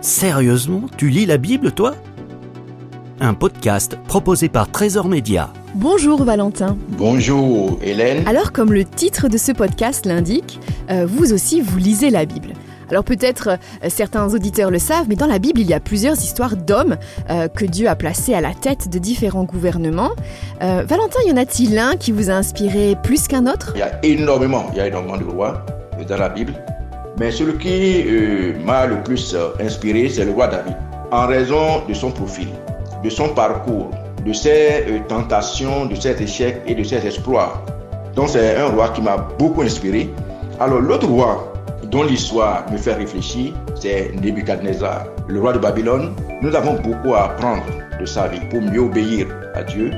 Sérieusement, tu lis la Bible, toi? Un podcast proposé par Trésor Média. Bonjour Valentin. Bonjour Hélène. Alors comme le titre de ce podcast l'indique, euh, vous aussi vous lisez la Bible. Alors peut-être euh, certains auditeurs le savent, mais dans la Bible, il y a plusieurs histoires d'hommes euh, que Dieu a placés à la tête de différents gouvernements. Euh, Valentin, y en a-t-il un qui vous a inspiré plus qu'un autre? Il y a énormément, il y a énormément de rois dans la Bible. Mais celui qui euh, m'a le plus euh, inspiré, c'est le roi David. En raison de son profil, de son parcours, de ses euh, tentations, de ses échecs et de ses exploits. Donc c'est un roi qui m'a beaucoup inspiré. Alors l'autre roi dont l'histoire me fait réfléchir, c'est Nebuchadnezzar, le roi de Babylone. Nous avons beaucoup à apprendre de sa vie pour mieux obéir à Dieu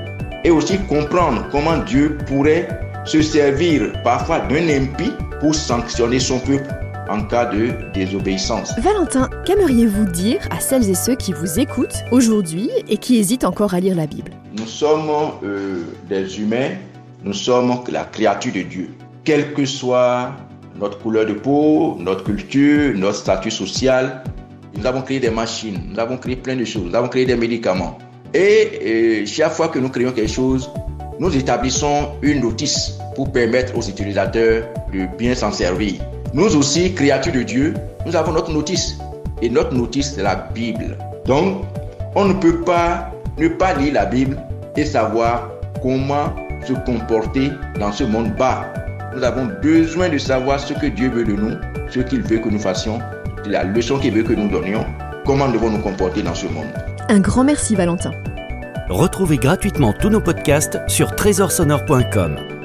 et aussi comprendre comment Dieu pourrait se servir parfois d'un impie pour sanctionner son peuple en cas de désobéissance. Valentin, qu'aimeriez-vous dire à celles et ceux qui vous écoutent aujourd'hui et qui hésitent encore à lire la Bible? Nous sommes euh, des humains, nous sommes la créature de Dieu. Quelle que soit notre couleur de peau, notre culture, notre statut social, nous avons créé des machines, nous avons créé plein de choses, nous avons créé des médicaments. Et euh, chaque fois que nous créons quelque chose, nous établissons une notice pour permettre aux utilisateurs de bien s'en servir. Nous aussi, créatures de Dieu, nous avons notre notice. Et notre notice, c'est la Bible. Donc, on ne peut pas ne pas lire la Bible et savoir comment se comporter dans ce monde bas. Nous avons besoin de savoir ce que Dieu veut de nous, ce qu'il veut que nous fassions, la leçon qu'il veut que nous donnions, comment devons nous comporter dans ce monde. Un grand merci Valentin. Retrouvez gratuitement tous nos podcasts sur trésorsonore.com.